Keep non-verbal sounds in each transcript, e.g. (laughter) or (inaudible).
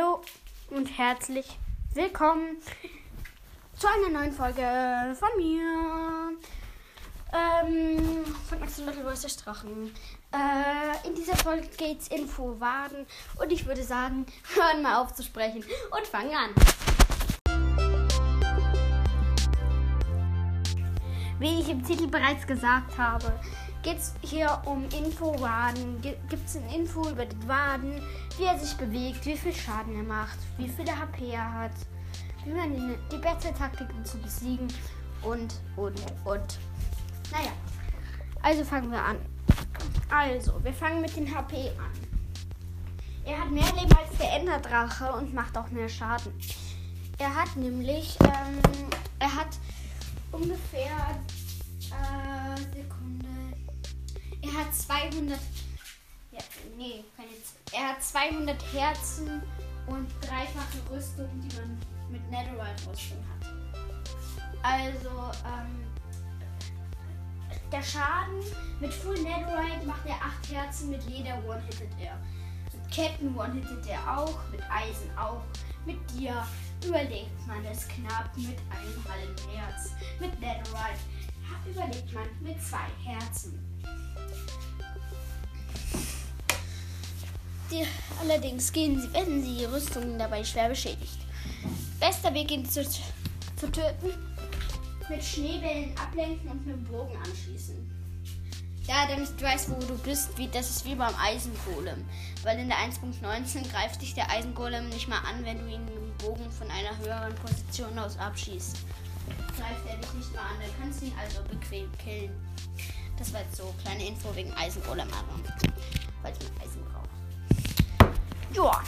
Hallo und herzlich willkommen zu einer neuen Folge von mir. Ähm, von Voice der Strachen. Äh, in dieser Folge geht's Info Waden und ich würde sagen, (laughs) hören mal auf zu sprechen und fangen an. Wie ich im Titel bereits gesagt habe, geht es hier um Info-Waden. Gibt es eine Info über den Waden, wie er sich bewegt, wie viel Schaden er macht, wie viele HP er hat, wie man die, die beste Taktik zu besiegen und, und, und. Naja, also fangen wir an. Also, wir fangen mit den HP an. Er hat mehr Leben als der Enderdrache und macht auch mehr Schaden. Er hat nämlich, ähm, er hat ungefähr, äh, Sekunde. Er hat 200, ja, nee, keine, er hat 200 Herzen und dreifache Rüstung, die man mit Netherite-Rüstung hat. Also, ähm, der Schaden mit Full Netherite macht er 8 Herzen, mit Leder one-hittet er. Mit Ketten one-hittet er auch, mit Eisen auch. Mit dir überlegt man es knapp mit einem halben Herz. Mit Netherite überlegt man mit zwei Herzen. Die, allerdings gehen sie, werden sie die Rüstungen dabei schwer beschädigt. Bester Weg, ihn zu, zu töten, mit Schneebällen ablenken und mit dem Bogen anschießen. Ja, damit du weißt, wo du bist, wie, das ist wie beim Eisengolem. Weil in der 1.19 greift dich der Eisengolem nicht mal an, wenn du ihn mit dem Bogen von einer höheren Position aus abschießt. Greift er dich nicht mal an, dann kannst du ihn also bequem killen. Das war jetzt so kleine Info wegen Eisengolem, aber weil ich mein Eisen brauche. Ja.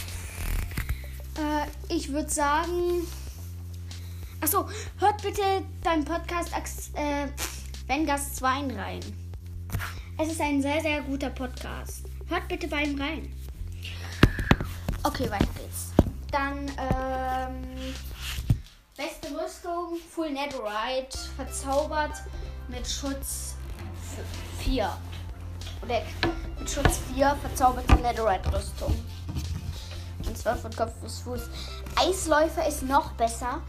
Äh, ich würde sagen. Achso, hört bitte deinen Podcast äh, Vengas 2 rein. Es ist ein sehr, sehr guter Podcast. Hört bitte bei ihm rein. Okay, weiter geht's. Dann, ähm, beste Rüstung, Full Netherite, verzaubert mit Schutz 4. Oder mit Schutz 4 verzauberte Netherite-Rüstung. Und zwar von Kopf bis Fuß. Eisläufer ist noch besser.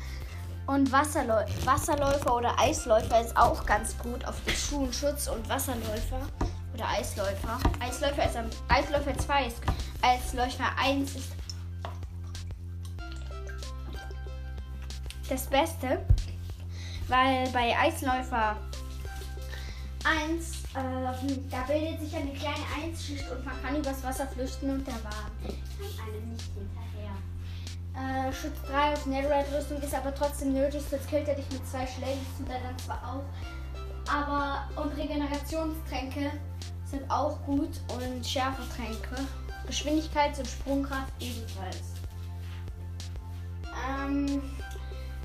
Und Wasserläu Wasserläufer oder Eisläufer ist auch ganz gut auf den Schuhen Schutz und Wasserläufer oder Eisläufer. Eisläufer ist am Eisläufer 2 ist Eisläufer 1 ist das Beste, weil bei Eisläufer 1 äh, da bildet sich eine kleine Eisschicht und man kann übers Wasser flüchten und der Wagen kann einem nicht hinterher. Äh, Schutz 3 aus Netherite-Rüstung ist aber trotzdem nötig, sonst killt er dich mit zwei Schlägen, tut er dann zwar auch. Aber und Regenerationstränke sind auch gut und Schärfetränke. Geschwindigkeits- und Sprungkraft ebenfalls. Ähm,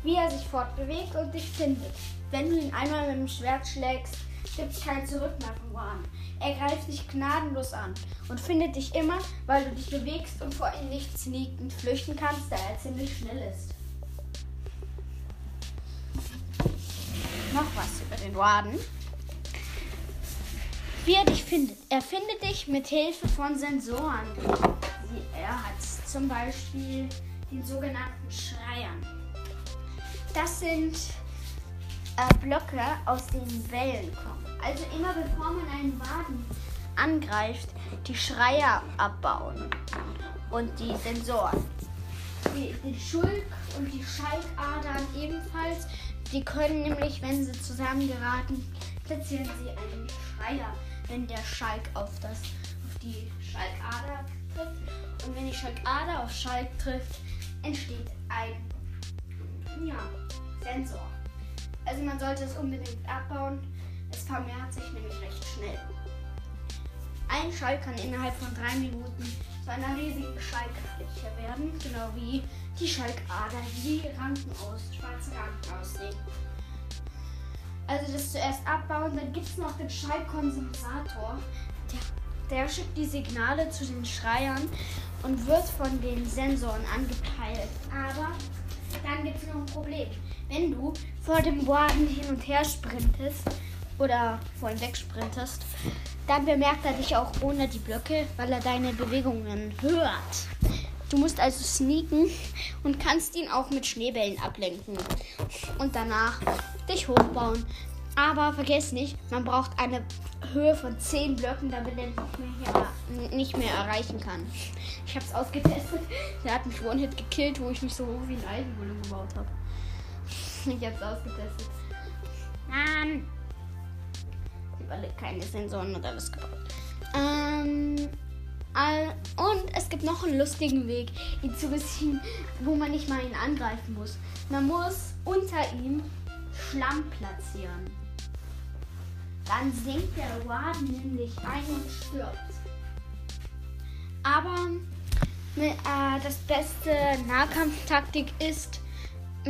wie er sich fortbewegt und dich findet. Wenn du ihn einmal mit dem Schwert schlägst, gibt es kein Zurück mehr von Wan. Er greift dich gnadenlos an und findet dich immer, weil du dich bewegst und vor ihm nichts liegt und flüchten kannst, da er ziemlich schnell ist. Noch was über den Waden. Wie er dich findet. Er findet dich mit Hilfe von Sensoren. Er hat zum Beispiel den sogenannten Schreiern. Das sind äh, Blöcke, aus denen Wellen kommen. Also immer bevor man einen Waden angreift, die Schreier abbauen und die Sensoren. Die, die Schulk und die Schalkadern ebenfalls. Die können nämlich, wenn sie zusammengeraten, platzieren sie einen Schreier, wenn der Schalk auf, das, auf die Schalkader trifft. Und wenn die Schalkader auf Schalk trifft, entsteht ein ja, Sensor. Also man sollte es unbedingt abbauen. Es vermehrt sich nämlich recht schnell. Ein Schall kann innerhalb von drei Minuten zu einer riesigen Schalkfläche werden, genau wie die Schalkader, die Ranken aus, schwarze Ranken aussehen. Also das zuerst abbauen, dann gibt es noch den Schallkondensator. Der, der schickt die Signale zu den Schreiern und wird von den Sensoren angepeilt. Aber dann gibt es noch ein Problem. Wenn du vor dem Wagen hin und her sprintest oder vor ihm wegsprintest, dann bemerkt er dich auch ohne die Blöcke, weil er deine Bewegungen hört. Du musst also sneaken und kannst ihn auch mit Schneebällen ablenken. Und danach dich hochbauen. Aber vergiss nicht, man braucht eine Höhe von 10 Blöcken, damit er nicht mehr, nicht mehr erreichen kann. Ich habe es ausgetestet. Der hat mich One-Hit gekillt, wo ich mich so hoch wie ein Eisenbulle gebaut habe. Ich habe es ausgetestet. Mann! Ich habe alle keine Sensoren und alles gebaut. Ähm, und es gibt noch einen lustigen Weg, ihn zu besiegen, wo man nicht mal ihn angreifen muss. Man muss unter ihm Schlamm platzieren. Dann sinkt der Waden nämlich ein und stirbt. Aber äh, das beste Nahkampftaktik ist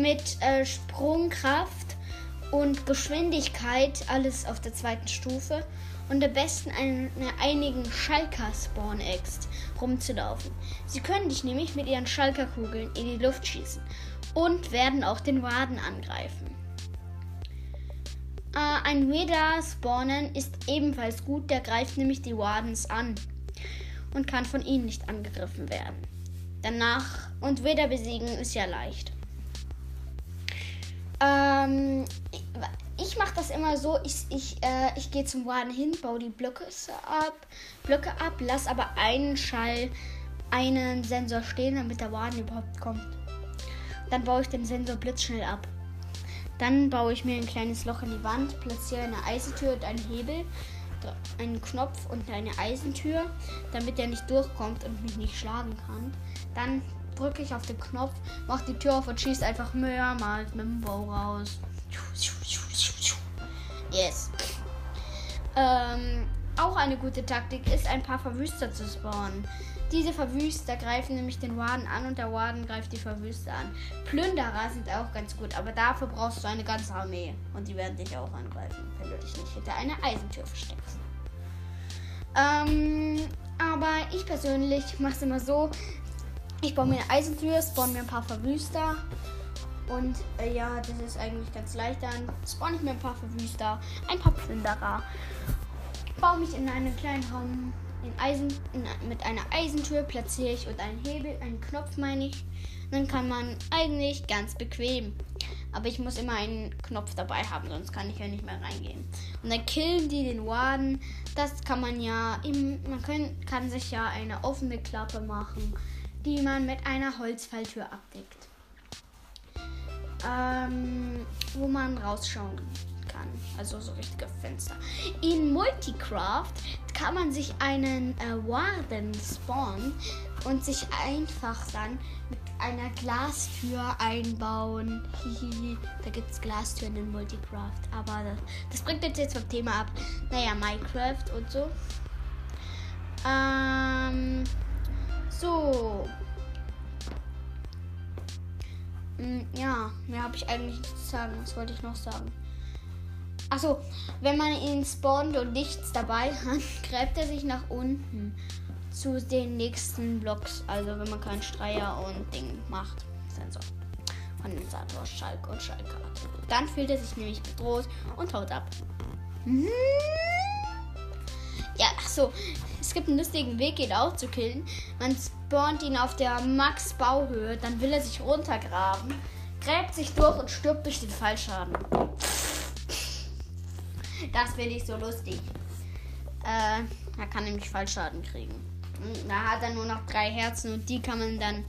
mit äh, Sprungkraft und Geschwindigkeit, alles auf der zweiten Stufe, und am besten eine, einigen Schalker-Spawn-Eggs rumzulaufen. Sie können dich nämlich mit ihren Schalkerkugeln in die Luft schießen und werden auch den Waden angreifen. Äh, ein Weda spawnen ist ebenfalls gut, der greift nämlich die Wardens an und kann von ihnen nicht angegriffen werden. Danach und Weda besiegen ist ja leicht. Ähm, ich mache das immer so, ich, ich, äh, ich gehe zum Waden hin, baue die Blöcke ab, Blöcke ab, lass aber einen Schall, einen Sensor stehen, damit der Waden überhaupt kommt. Dann baue ich den Sensor blitzschnell ab. Dann baue ich mir ein kleines Loch in die Wand, platziere eine Eisentür und einen Hebel, einen Knopf und eine Eisentür, damit er nicht durchkommt und mich nicht schlagen kann. Dann drücke ich auf den Knopf, mache die Tür auf und schieße einfach mehrmals mit dem Bow raus. Yes. Ähm, auch eine gute Taktik ist, ein paar Verwüster zu spawnen. Diese Verwüster greifen nämlich den Waden an und der Waden greift die Verwüster an. Plünderer sind auch ganz gut, aber dafür brauchst du eine ganze Armee. Und die werden dich auch angreifen, wenn du dich nicht hinter einer Eisentür versteckst. Ähm, aber ich persönlich mache es immer so. Ich baue mir eine Eisentür, spawn mir ein paar Verwüster und äh, ja, das ist eigentlich ganz leicht. Dann spawn ich mir ein paar Verwüster, ein paar Plünderer. Baue mich in einen kleinen Raum in Eisen, in, mit einer Eisentür platziere ich und einen Hebel, einen Knopf meine ich. Dann kann man eigentlich ganz bequem. Aber ich muss immer einen Knopf dabei haben, sonst kann ich ja nicht mehr reingehen. Und dann killen die den Waden. Das kann man ja, im, man können, kann sich ja eine offene Klappe machen, die man mit einer Holzfalltür abdeckt ähm, wo man rausschauen kann. Also so richtige Fenster. In Multicraft kann man sich einen äh, Warden spawnen und sich einfach dann mit einer Glastür einbauen. da gibt es Glastüren in Multicraft. Aber das, das bringt uns jetzt vom Thema ab. Naja, Minecraft und so. Ähm, so. Ja, mehr habe ich eigentlich nicht zu sagen. Was wollte ich noch sagen? Achso, wenn man ihn spawnt und nichts dabei hat, (laughs) gräbt er sich nach unten zu den nächsten Blocks. Also wenn man keinen Streier und Ding macht. Sensor. Kondensator, Schalk und Schalker. Dann fühlt er sich nämlich bedroht und haut ab. Ja, achso. Es gibt einen lustigen Weg, ihn auch zu killen. Man spawnt ihn auf der Max-Bauhöhe, dann will er sich runtergraben, gräbt sich durch und stirbt durch den Fallschaden. Das finde ich so lustig. Äh, er kann nämlich Fallschaden kriegen. Und da hat er nur noch drei Herzen und die kann man dann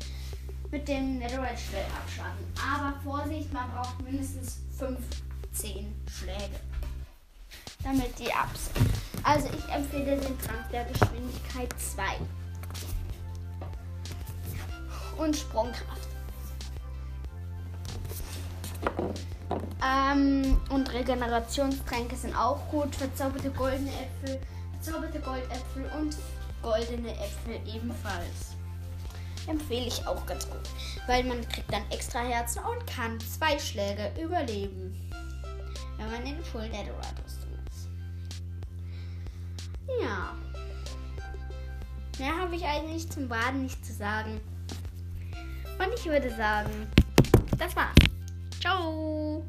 mit dem Netherite-Schwert abschlagen. Aber Vorsicht, man braucht mindestens 15 Schläge, damit die ab sind. Also ich empfehle den Trank der Geschwindigkeit 2 und Sprungkraft. Ähm, und Regenerationstränke sind auch gut. Verzauberte goldene Äpfel, verzauberte Goldäpfel und goldene Äpfel ebenfalls. Empfehle ich auch ganz gut. Weil man kriegt dann extra Herzen und kann zwei Schläge überleben. Wenn man in Full Netherite Rüstung ist. Ja. Mehr habe ich eigentlich zum Baden nicht zu sagen. Und ich würde sagen, das war's. Ciao.